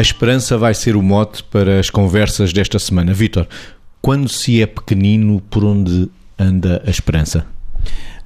esperança vai ser o mote para as conversas desta semana. Vítor, quando se é pequenino, por onde anda a esperança?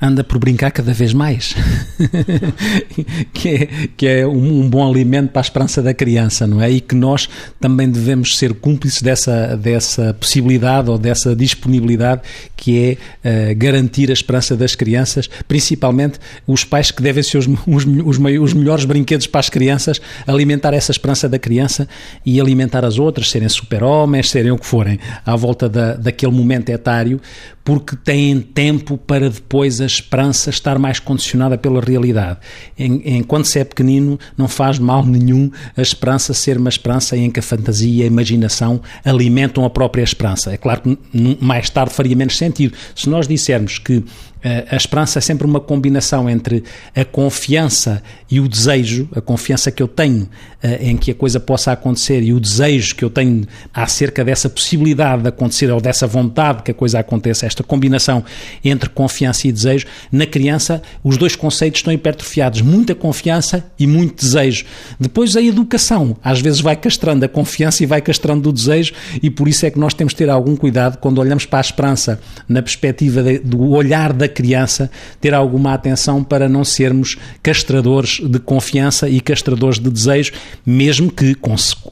anda por brincar cada vez mais, que é, que é um, um, bom alimento para a esperança da criança, não é? E que nós também devemos ser cúmplices dessa, dessa possibilidade ou dessa disponibilidade que é uh, garantir a esperança das crianças, principalmente os pais que devem ser os, os, os, os melhores brinquedos para as crianças, alimentar essa esperança da criança e alimentar as outras, serem super-homens, serem o que forem, à volta da, daquele momento etário, porque têm tempo para depois a esperança estar mais condicionada pela realidade. Enquanto se é pequenino, não faz mal nenhum a esperança ser uma esperança em que a fantasia e a imaginação alimentam a própria esperança. É claro que mais tarde faria menos sentido. Se nós dissermos que a esperança é sempre uma combinação entre a confiança e o desejo, a confiança que eu tenho eh, em que a coisa possa acontecer e o desejo que eu tenho acerca dessa possibilidade de acontecer ou dessa vontade que a coisa aconteça, esta combinação entre confiança e desejo, na criança os dois conceitos estão hipertrofiados, muita confiança e muito desejo. Depois a educação, às vezes vai castrando a confiança e vai castrando o desejo e por isso é que nós temos de ter algum cuidado quando olhamos para a esperança na perspectiva de, do olhar da criança ter alguma atenção para não sermos castradores de confiança e castradores de desejo, mesmo que,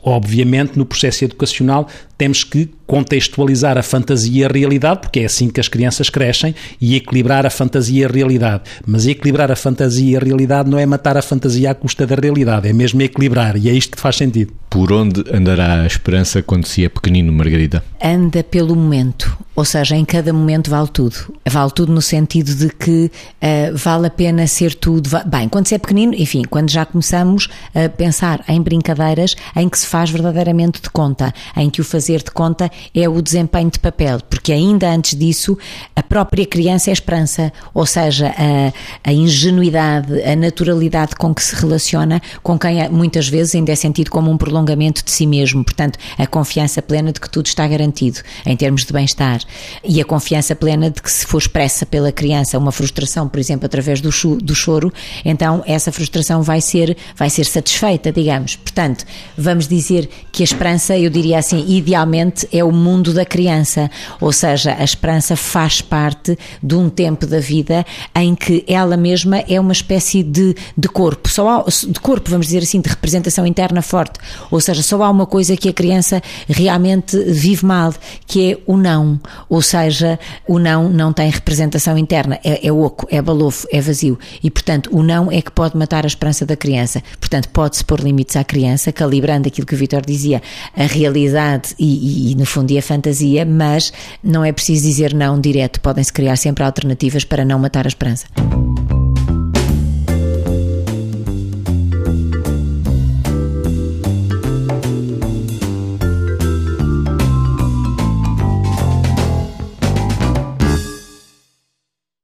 obviamente, no processo educacional temos que contextualizar a fantasia e a realidade, porque é assim que as crianças crescem, e equilibrar a fantasia e a realidade. Mas equilibrar a fantasia e a realidade não é matar a fantasia à custa da realidade, é mesmo equilibrar, e é isto que faz sentido. Por onde andará a esperança quando se é pequenino, Margarida? Anda pelo momento, ou seja, em cada momento vale tudo. Vale tudo no sentido de que uh, vale a pena ser tudo. Bem, quando se é pequenino, enfim, quando já começamos a pensar em brincadeiras em que se faz verdadeiramente de conta, em que o fazer de conta é o desempenho de papel, porque ainda antes disso a própria criança é esperança, ou seja, a, a ingenuidade, a naturalidade com que se relaciona com quem muitas vezes ainda é sentido como um prolongamento de si mesmo, portanto, a confiança plena de que tudo está garantido em termos de bem-estar e a confiança plena de que se for expressa pela criança uma frustração, por exemplo, através do, do choro, então essa frustração vai ser, vai ser satisfeita, digamos. Portanto, vamos dizer que a esperança, eu diria assim, ideal realmente é o mundo da criança, ou seja, a esperança faz parte de um tempo da vida em que ela mesma é uma espécie de, de corpo, só há, de corpo, vamos dizer assim, de representação interna forte, ou seja, só há uma coisa que a criança realmente vive mal, que é o não, ou seja, o não não tem representação interna, é, é oco, é balofo, é vazio, e portanto o não é que pode matar a esperança da criança, portanto pode-se pôr limites à criança, calibrando aquilo que o Vitor dizia, a realidade e e, no fundo, e a fantasia, mas não é preciso dizer não direto, podem-se criar sempre alternativas para não matar a esperança.